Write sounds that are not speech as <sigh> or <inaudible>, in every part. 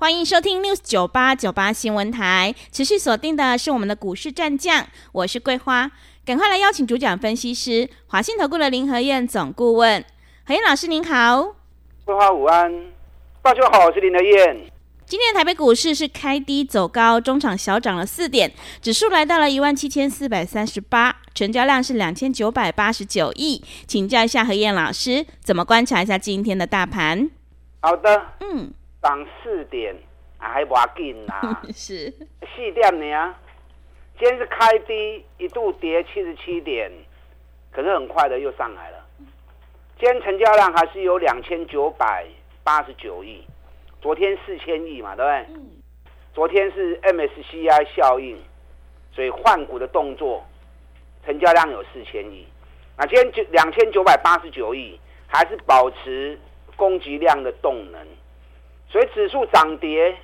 欢迎收听 News 九八九八新闻台，持续锁定的是我们的股市战将，我是桂花，赶快来邀请主讲分析师华信投顾的林和燕总顾问，何燕老师您好，桂花午安，大家好，我是林和燕。今天的台北股市是开低走高，中场小涨了四点，指数来到了一万七千四百三十八，成交量是两千九百八十九亿，请教一下何燕老师，怎么观察一下今天的大盘？好的，嗯。涨四点，还不要紧呐？<laughs> 是四点呢？今天是开低，一度跌七十七点，可是很快的又上来了。今天成交量还是有两千九百八十九亿，昨天四千亿嘛，对不对？嗯、昨天是 MSCI 效应，所以换股的动作，成交量有四千亿。那今天就两千九百八十九亿，还是保持供给量的动能。所以指数涨跌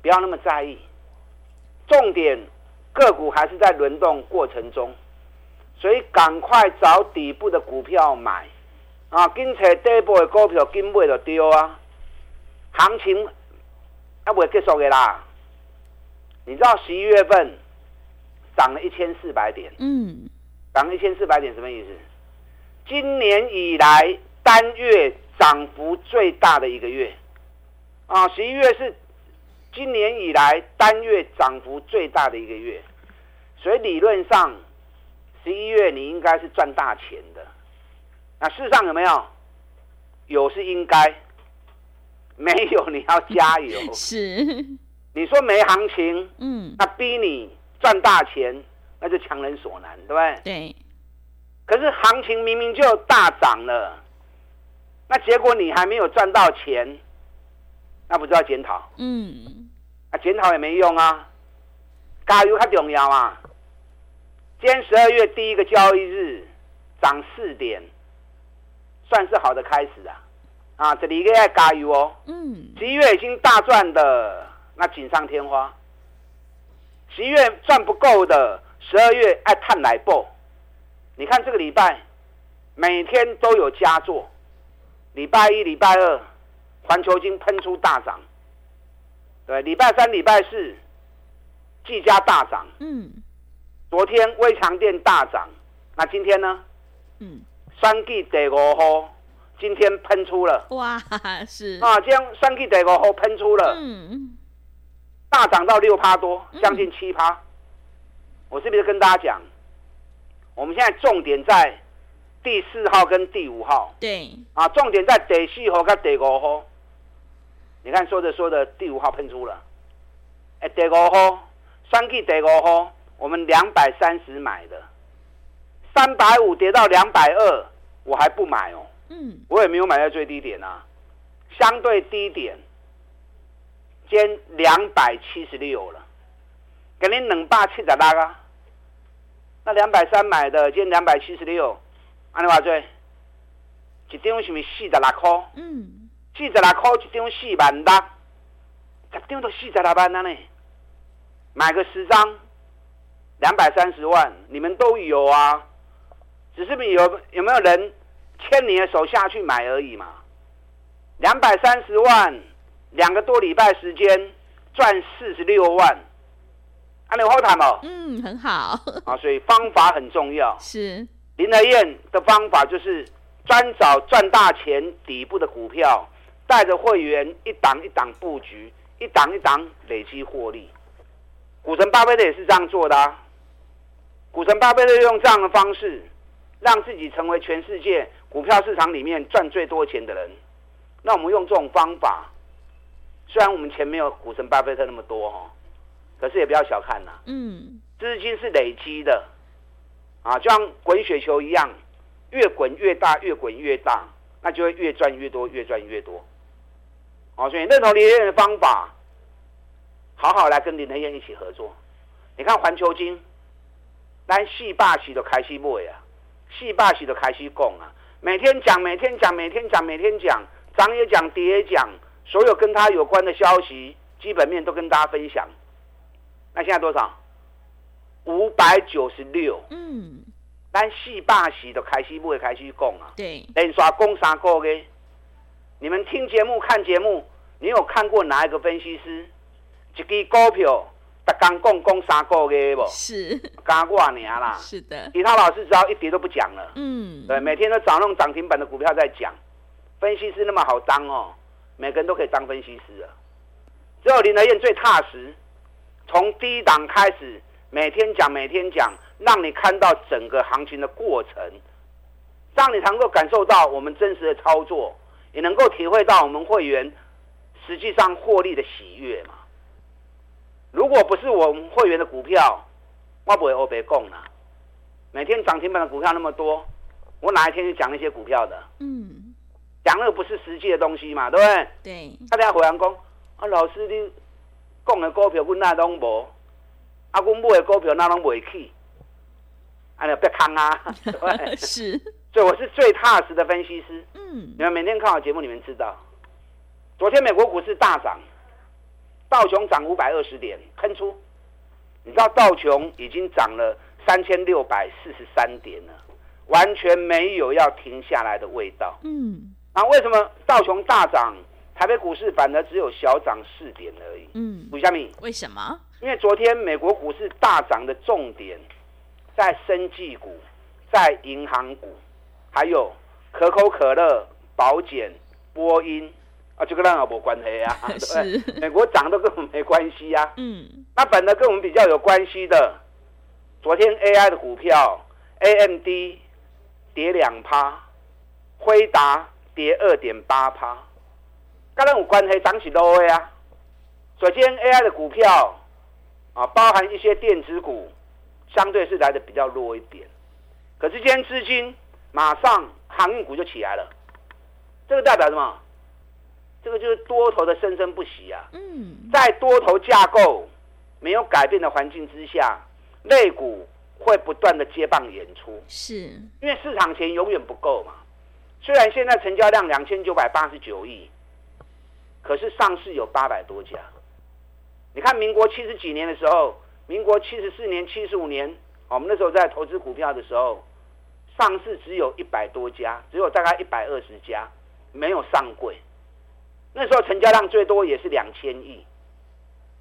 不要那么在意，重点个股还是在轮动过程中，所以赶快找底部的股票买啊！跟找底部的股票跟买就对啊！行情还不会结束的啦！你知道十一月份涨了一千四百点，嗯，涨了一千四百点什么意思？今年以来单月涨幅最大的一个月。啊，十一月是今年以来单月涨幅最大的一个月，所以理论上十一月你应该是赚大钱的。那事实上有没有？有是应该，没有你要加油。<laughs> 是，你说没行情，嗯，那逼你赚大钱，那就强人所难，对不对？对。可是行情明明就大涨了，那结果你还没有赚到钱。那不知道检讨，嗯，啊，检讨也没用啊，加油较重要啊。今天十二月第一个交易日涨四点，算是好的开始啊。啊，这里一个要加油哦。嗯，十一月已经大赚的，那锦上添花。十一月赚不够的，十二月爱探来报。你看这个礼拜每天都有佳作，礼拜一、礼拜二。环球金喷出大涨，对，礼拜三、礼拜四，技嘉大涨，嗯，昨天微强电大涨，那今天呢？嗯，三 G 第五号今天喷出了，哇，是。啊，今天三 G 第五号喷出了，嗯，大涨到六趴多，将近七趴，嗯、我是不是跟大家讲，我们现在重点在第四号跟第五号，对，啊，重点在第四号跟第五号。你看，说着说着，第五号喷出了，哎，第五号，三 G 第五号，我们两百三十买的，三百五跌到两百二，我还不买哦，嗯，我也没有买在最低点啊，相对低点，今天两百七十六了，给你冷霸七十六啊，那两百三买的，今天两百七十六，安尼话做，一张是不是四十六块？嗯。四十六块一张四万六，十张都四十六万了呢。买个十张，两百三十万，你们都有啊。只是有有没有人牵你的手下去买而已嘛？两百三十万，两个多礼拜时间赚四十六万，啊，你好谈哦。嗯，很好。啊，所以方法很重要。是林和燕的方法就是专找赚大钱底部的股票。带着会员一档一档布局，一档一档累积获利。股神巴菲特也是这样做的啊。股神巴菲特用这样的方式，让自己成为全世界股票市场里面赚最多钱的人。那我们用这种方法，虽然我们钱没有股神巴菲特那么多哈，可是也不要小看呐。嗯，资金是累积的啊，就像滚雪球一样，越滚越大，越滚越大，那就会越赚越多，越赚越多。好，所以认同林和彦的方法，好好来跟林和彦一起合作。你看环球金，咱四百四就开始买啊，四百四就开始讲啊，每天讲，每天讲，每天讲，每天讲，涨也讲，跌也讲，所有跟他有关的消息、基本面都跟大家分享。那现在多少？五百九十六。嗯。咱四百四就开始买，开始讲啊。对。连续讲三个月，你们听节目、看节目，你有看过哪一个分析师？一支股票，逐刚讲讲三个月不？是。刚过完年啦。是的。其他老师只要一跌都不讲了。嗯。对，每天都找那种涨停板的股票在讲。分析师那么好当哦，每个人都可以当分析师啊。只有林德燕最踏实，从低档开始，每天讲，每天讲。让你看到整个行情的过程，让你能够感受到我们真实的操作，也能够体会到我们会员实际上获利的喜悦嘛。如果不是我们会员的股票，我不会欧北共了。每天涨停板的股票那么多，我哪一天去讲那些股票的？嗯，讲那个不是实际的东西嘛，对不对？对。大家回来讲啊，老师你讲的股票我那都无，啊，我买的股票那拢未起。哎呀，别坑啊！<laughs> 对，是，所以我是最踏实的分析师。嗯，你们每天看我节目，你们知道，昨天美国股市大涨，道琼涨五百二十点，喷出。你知道道琼已经涨了三千六百四十三点了，完全没有要停下来的味道。嗯，那为什么道琼大涨，台北股市反而只有小涨四点而已？嗯，为什么？为什么？因为昨天美国股市大涨的重点。在生技股，在银行股，还有可口可乐、保险、波音啊，这个当然 <laughs> 没关系啊，对，美国涨都跟我们没关系啊。嗯，那本来跟我们比较有关系的，昨天 AI 的股票，AMD 跌两趴，辉达跌二点八趴，跟那有关系，涨起多啊。首先 AI 的股票啊，包含一些电子股。相对是来的比较弱一点，可是今天资金马上航运股就起来了，这个代表什么？这个就是多头的生生不息啊！嗯，在多头架构没有改变的环境之下，类股会不断的接棒演出，是因为市场钱永远不够嘛。虽然现在成交量两千九百八十九亿，可是上市有八百多家。你看民国七十几年的时候。民国七十四年、七十五年，我们那时候在投资股票的时候，上市只有一百多家，只有大概一百二十家，没有上柜。那时候成交量最多也是两千亿，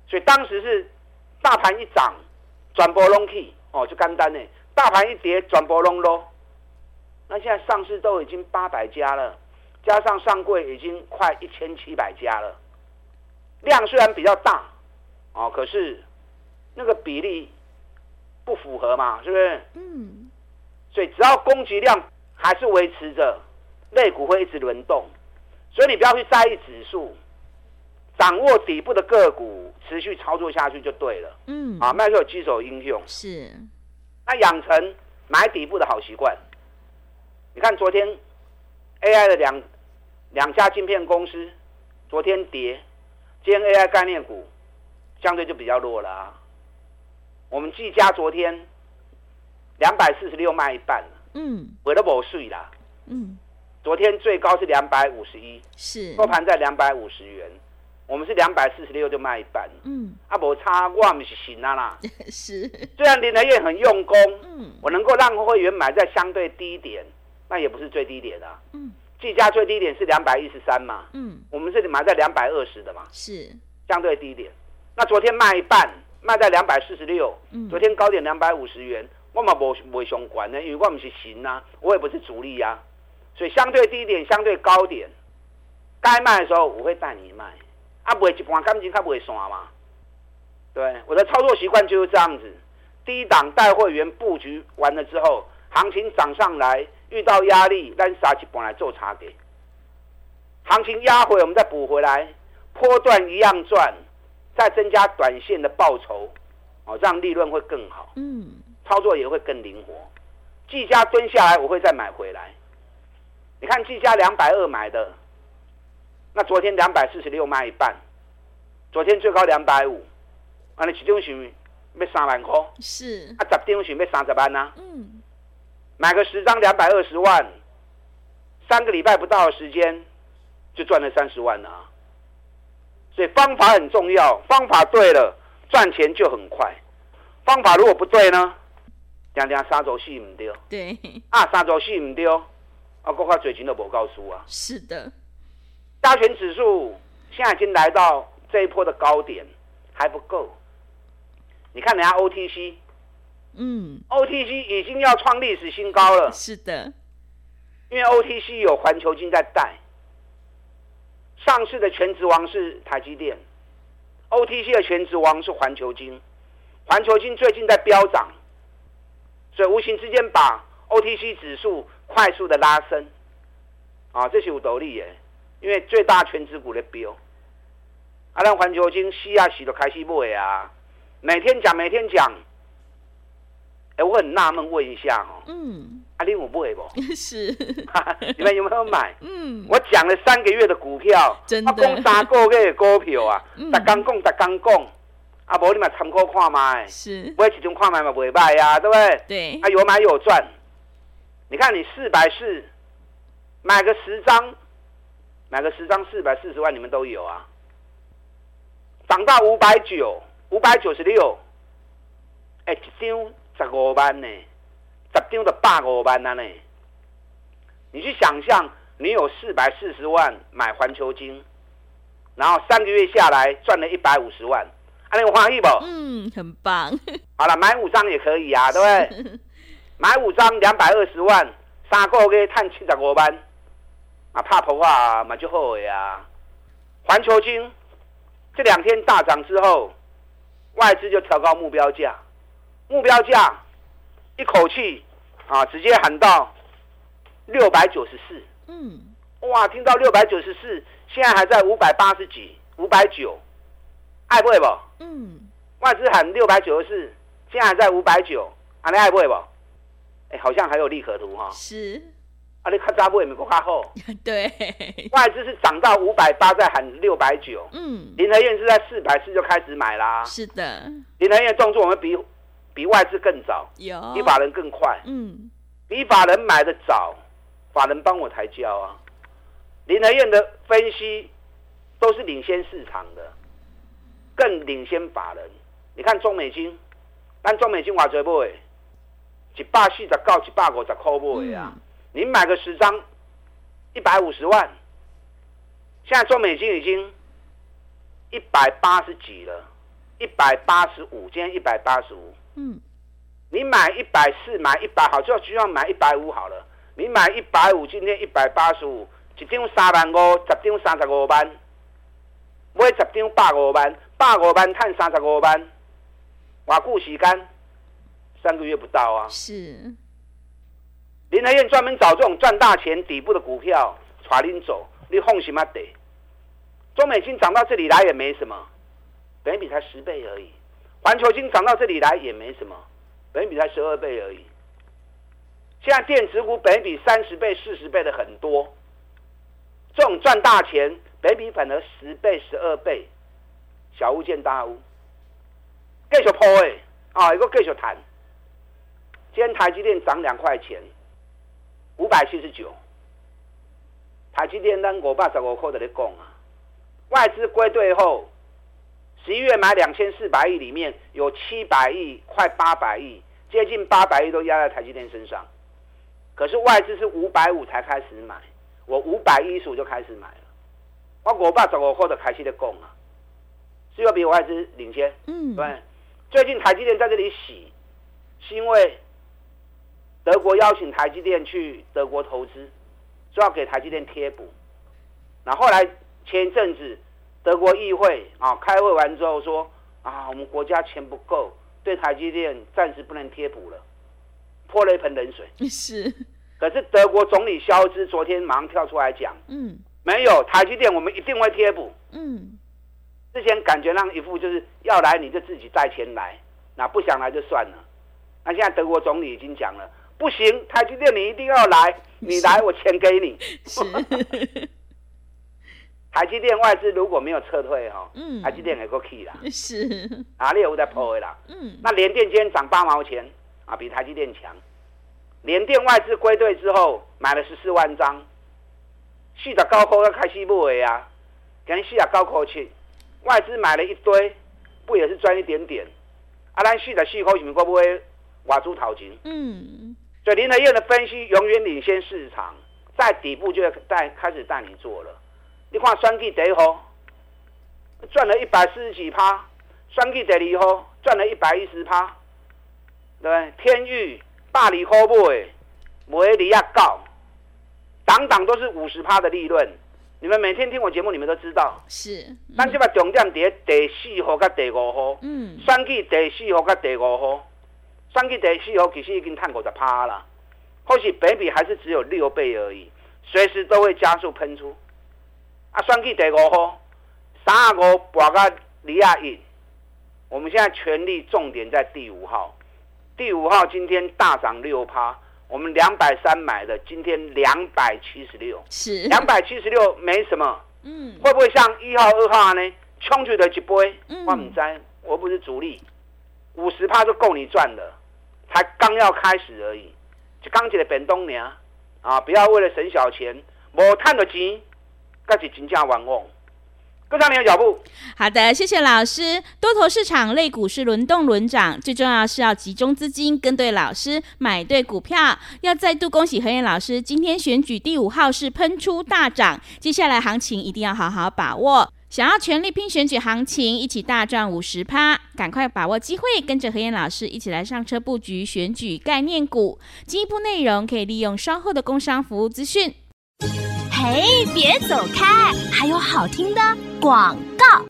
所以当时是大盘一涨，转波隆起哦，就干单呢。大盘一跌，转波隆咯。那现在上市都已经八百家了，加上上柜已经快一千七百家了，量虽然比较大哦，可是。那个比例不符合嘛，是不是？嗯。所以只要供给量还是维持着，类股会一直轮动。所以你不要去在意指数，掌握底部的个股，持续操作下去就对了。嗯。啊，卖出有基手应用。是。那养成买底部的好习惯。你看昨天 AI 的两两家晶片公司，昨天跌，今天 AI 概念股相对就比较弱了啊。我们技嘉昨天两百四十六卖一半了，嗯，回了无税啦，嗯，昨天最高是两百五十一，是。收盘在两百五十元，我们是两百四十六就卖一半，嗯，啊，无差，我们是行啊啦，<laughs> 是，虽然林德燕很用功，嗯，我能够让会员买在相对低点，那也不是最低点的，啊，嗯，计价最低点是两百一十三嘛，嗯，我们这里买在两百二十的嘛，是，相对低点，那昨天卖一半。卖在两百四十六，昨天高点两百五十元，我嘛无无相关的，因为我们是行啊，我也不是主力啊，所以相对低点、相对高点，该卖的时候我会带你卖，啊，不会一般感情他不会刷嘛，对，我的操作习惯就是这样子，低档带会员布局完了之后，行情涨上来遇到压力，咱杀一半来做差给，行情压回我们再补回来，波段一样赚。再增加短线的报酬，哦，这样利润会更好，嗯，操作也会更灵活。技嘉蹲下来，我会再买回来。你看技嘉两百二买的，那昨天两百四十六卖一半，昨天最高两百五，啊，你其中是要三万块，是啊，十张是要三十万呐、啊。嗯，买个十张两百二十万，三个礼拜不到的时间就赚了三十万了、啊。所以方法很重要，方法对了，赚钱就很快。方法如果不对呢？讲讲三周四唔对，对啊，三周四唔对，啊，国家嘴型都不告诉啊。是的，加权指数现在已经来到这一波的高点，还不够。你看人家 OTC，嗯，OTC 已经要创历史新高了。是的，因为 OTC 有环球金在带，上市的全职王是台积电，OTC 的全职王是环球金，环球金最近在飙涨，所以无形之间把 OTC 指数快速的拉升，啊，这是有道理耶，因为最大全值股的标，啊，让环球金吸啊洗都开始买啊。每天讲，每天讲。哎，我很纳闷，问一下哦。嗯。阿玲，我不会不？<laughs> 是。<laughs> 你们有没有买？嗯。我讲了三个月的股票，真的。我讲三个月的股票啊，逐刚讲，逐刚讲。啊，无你嘛参考看卖。是。买一张看卖嘛，袂歹啊，对不对？对。啊，有买有赚。你看，你四百四，买个十张，买个十张四百四十万，你们都有啊。涨到五百九。五百九十六，哎，一张十五万呢，十张就百五万了呢。你去想象，你有四百四十万买环球金，然后三个月下来赚了一百五十万，啊，你有欢喜不？嗯，很棒。好了，买五张也可以啊，对不对？<laughs> 买五张两百二十万，三个月赚七十五万，啊，怕破啊，嘛就好呀。环球晶这两天大涨之后。外资就调高目标价，目标价一口气啊，直接喊到六百九十四。嗯，哇，听到六百九十四，现在还在五百八十几，五百九，爱不爱不？嗯，外资喊六百九十四，现在还在五百九，啊，你爱不爱不？哎，好像还有利可图哈。是。啊，你看扎布也没够卡好。<laughs> 对。外资是涨到五百八，再喊六百九。嗯。林和燕是在四百四就开始买啦。是的。林和燕动作我们比比外资更早，有比法人更快。嗯。比法人买的早，法人帮我抬轿啊。林和燕的分析都是领先市场的，更领先法人。你看中美金，但中美金我最不会，一百四十到一百五十块不会啊。你买个十张，一百五十万。现在做美金已经一百八十几了，一百八十五，今天一百八十五。嗯，你买一百四，买一百，好，就要就要买一百五好了。你买一百五，今天一百八十五，一张三万五，十张三十五万，买十张百五万，百五万赚三十五万，偌久时间？三个月不到啊。是。林和燕专门找这种赚大钱底部的股票，带您走，你放心嘛得。中美金涨到这里来也没什么，本益比才十倍而已。环球金涨到这里来也没什么，本益比才十二倍而已。现在电子股本比三十倍、四十倍的很多，这种赚大钱，本比反而十倍、十二倍，小巫见大巫。继续破诶，啊，一个继续谈。今天台积电涨两块钱。五百七十九，台积电单五百十五块的在讲啊，外资归队后，十一月买两千四百亿，里面有七百亿、快八百亿，接近八百亿都压在台积电身上。可是外资是五百五才开始买，我五百一十五就开始买了，我五百十五块的开始的供啊，是要比外资领先。嗯，对，最近台积电在这里洗，是因为。德国邀请台积电去德国投资，说要给台积电贴补。那后来前一阵子德国议会啊开会完之后说啊，我们国家钱不够，对台积电暂时不能贴补了，泼了一盆冷水。<laughs> 是。可是德国总理肖兹昨天马上跳出来讲，嗯，没有台积电，我们一定会贴补。嗯，之前感觉让一副就是要来你就自己带钱来，那不想来就算了。那现在德国总理已经讲了。不行，台积电你一定要来，<laughs> 你来我钱给你。<laughs> 是，<laughs> 台积电外资如果没有撤退哈，嗯，台积电也够气啦，是。啊，你有在破的啦，嗯，那联电今天涨八毛钱啊，比台积电强。联电外资归队之后买了十四万张，四十高科要开始买啊，跟四十高科去，外资买了一堆，不也是赚一点点？啊，咱四十四块是不是会不会挖猪头钱？嗯，所以林和燕的分析永远领先市场，在底部就带开始带你做了。你看双 G 第一号赚了一百四十几趴，双 G 第二号赚了一百一十趴，对不对？天域。大理科布诶，维利亚告，档档都是五十趴的利润。你们每天听我节目，你们都知道。是。咱这把重点在第四号跟第五号。嗯。选举第四号跟第五号，选举第四号其实已经探过十趴了，或许北比还是只有六倍而已，随时都会加速喷出。啊，选举第五号，三五博个里亚一，我们现在全力重点在第五号。第五号今天大涨六趴，我们两百三买的，今天两百七十六，是。两百七十六没什么，嗯，会不会像一号、二号呢？冲去的一杯，嗯、我唔知，我不是主力，五十趴就够你赚了，才刚要开始而已，就刚起来变东娘啊！不要为了省小钱，无赚的钱，那是真正冤枉。跟上你的脚步。好的，谢谢老师。多头市场类股是轮动轮涨，最重要是要集中资金，跟对老师，买对股票。要再度恭喜何燕老师，今天选举第五号是喷出大涨，接下来行情一定要好好把握。想要全力拼选举行情，一起大赚五十趴，赶快把握机会，跟着何燕老师一起来上车布局选举概念股。进一步内容可以利用稍后的工商服务资讯。嘿，别走开，还有好听的广告。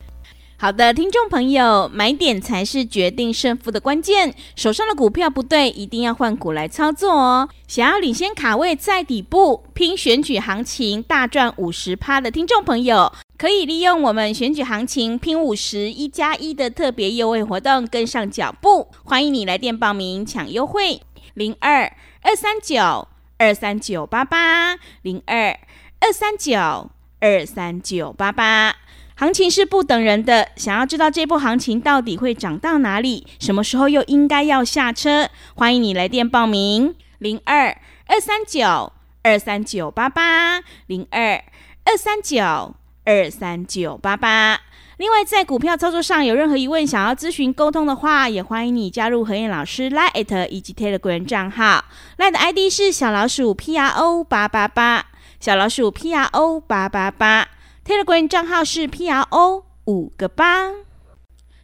好的，听众朋友，买点才是决定胜负的关键。手上的股票不对，一定要换股来操作哦。想要领先卡位在底部，拼选举行情大赚五十趴的听众朋友，可以利用我们选举行情拼五十一加一的特别优惠活动，跟上脚步。欢迎你来电报名抢优惠，零二二三九二三九八八零二。二三九二三九八八，行情是不等人的。想要知道这波行情到底会涨到哪里，什么时候又应该要下车？欢迎你来电报名：零二二三九二三九八八零二二三九二三九八八。另外，在股票操作上有任何疑问，想要咨询沟通的话，也欢迎你加入何燕老师 Line@ 以及 Telegram 账号。Line 的 ID 是小老鼠 P R O 八八八。小老鼠 P R O 八八八，Telegram 账号是 P R O 五个八。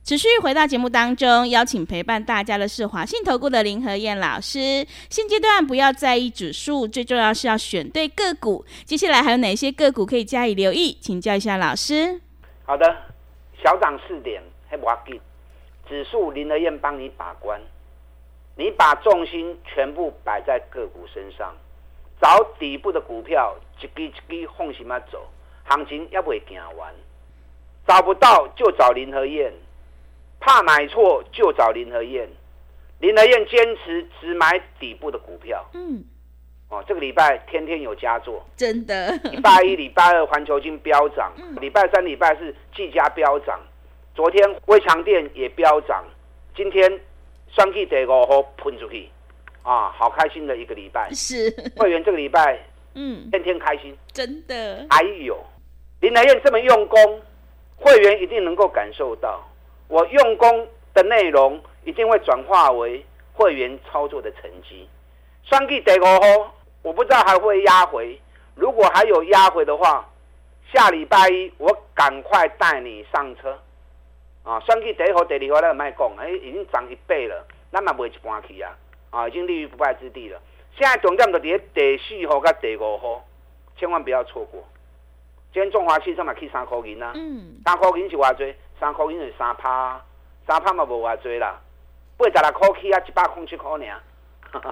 持续回到节目当中，邀请陪伴大家的是华信投顾的林和燕老师。现阶段不要在意指数，最重要是要选对个股。接下来还有哪些个股可以加以留意？请教一下老师。好的，小涨四点，还不要紧。指数林和燕帮你把关，你把重心全部摆在个股身上。找底部的股票，一支一支放心嘛走，行情也不会行完。找不到就找林和燕，怕买错就找林和燕。林和燕坚持只买底部的股票。嗯，哦，这个礼拜天天有佳作，真的。礼拜一、礼拜二环球金飙涨，礼拜三、礼拜四技嘉飙涨，昨天威强电也飙涨，今天双 K 第五号喷出去。啊，好开心的一个礼拜！是会员这个礼拜，嗯，天天开心，真的。还有林和燕这么用功，会员一定能够感受到我用功的内容，一定会转化为会员操作的成绩。双 K 第五号，我不知道还会压回，如果还有压回的话，下礼拜一我赶快带你上车。啊，双 K 第一号、第二号那个卖讲，哎，已经涨一倍了，那么卖一半去啊。啊，已经立于不败之地了。现在重点就在第四号跟第五号，千万不要错过。今天中华汽车嘛去三块银啊，嗯，三块银是偌济，三块银是三趴，三趴嘛无偌济啦。八十六块起啊，一百空七块尔，<laughs>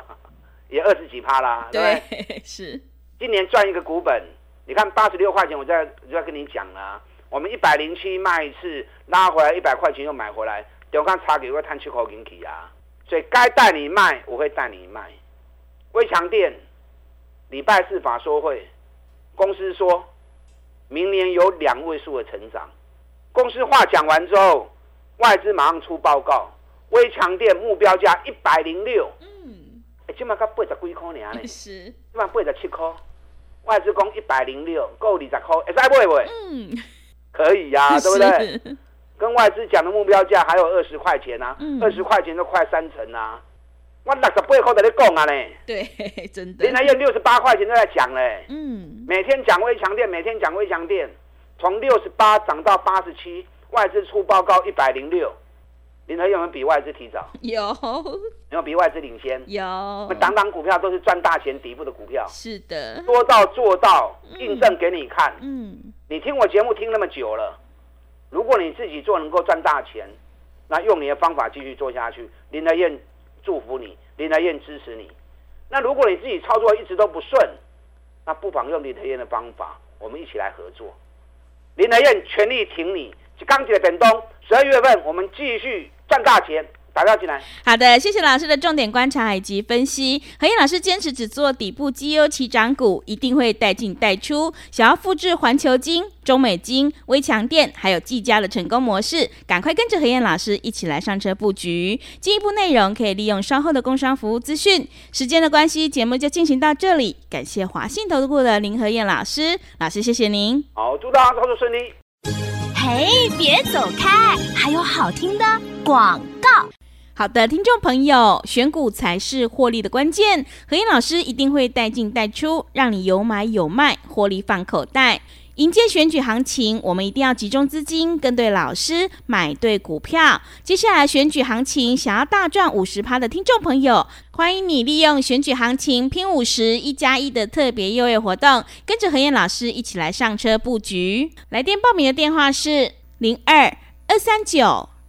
也二十几趴啦，对不对？对，<laughs> 是。今年赚一个股本，你看八十六块钱，我在就在跟你讲啊，我们一百零七卖一次，拉回来一百块钱又买回来，中间差给我赚七块进去啊。所以该带你卖，我会带你卖。威强电礼拜四法说会，公司说明年有两位数的成长。公司话讲完之后，外资马上出报告，微强电目标价一百零六。嗯，哎，起码才八十几块呢。<laughs> 是，起码八十七块。外资讲一百零六，够二十块，哎，再买不买？嗯，可以呀、啊，<laughs> 对不对？跟外资讲的目标价还有二十块钱啊，二十块钱都快三成啊。我六十八块在你讲啊呢，对，<laughs> 真的。林台燕六十八块钱都在讲嘞，嗯，每天讲微强电，每天讲微强电，从六十八涨到八十七，外资出报告一百零六，林台燕有没有比外资提早？有，有没有比外资领先？有。档档股票都是赚大钱底部的股票，是的，说到做到，印证给你看。嗯，你听我节目听那么久了，如果你自己做能够赚大钱，那用你的方法继续做下去，林德燕。祝福你，林德燕支持你。那如果你自己操作一直都不顺，那不妨用林德燕的方法，我们一起来合作。林来燕全力挺你。钢铁的本东，十二月份我们继续赚大钱。打掉进来。好的，谢谢老师的重点观察以及分析。何燕老师坚持只做底部绩优起涨股，一定会带进带出。想要复制环球金、中美金、微强电还有技嘉的成功模式，赶快跟着何燕老师一起来上车布局。进一步内容可以利用稍后的工商服务资讯。时间的关系，节目就进行到这里。感谢华信投顾的林何燕老师，老师谢谢您。好，祝大家操作顺利。嘿，别走开，还有好听的广告。好的，听众朋友，选股才是获利的关键。何燕老师一定会带进带出，让你有买有卖，获利放口袋。迎接选举行情，我们一定要集中资金，跟对老师，买对股票。接下来选举行情，想要大赚五十趴的听众朋友，欢迎你利用选举行情拼五十一加一的特别优惠活动，跟着何燕老师一起来上车布局。来电报名的电话是零二二三九。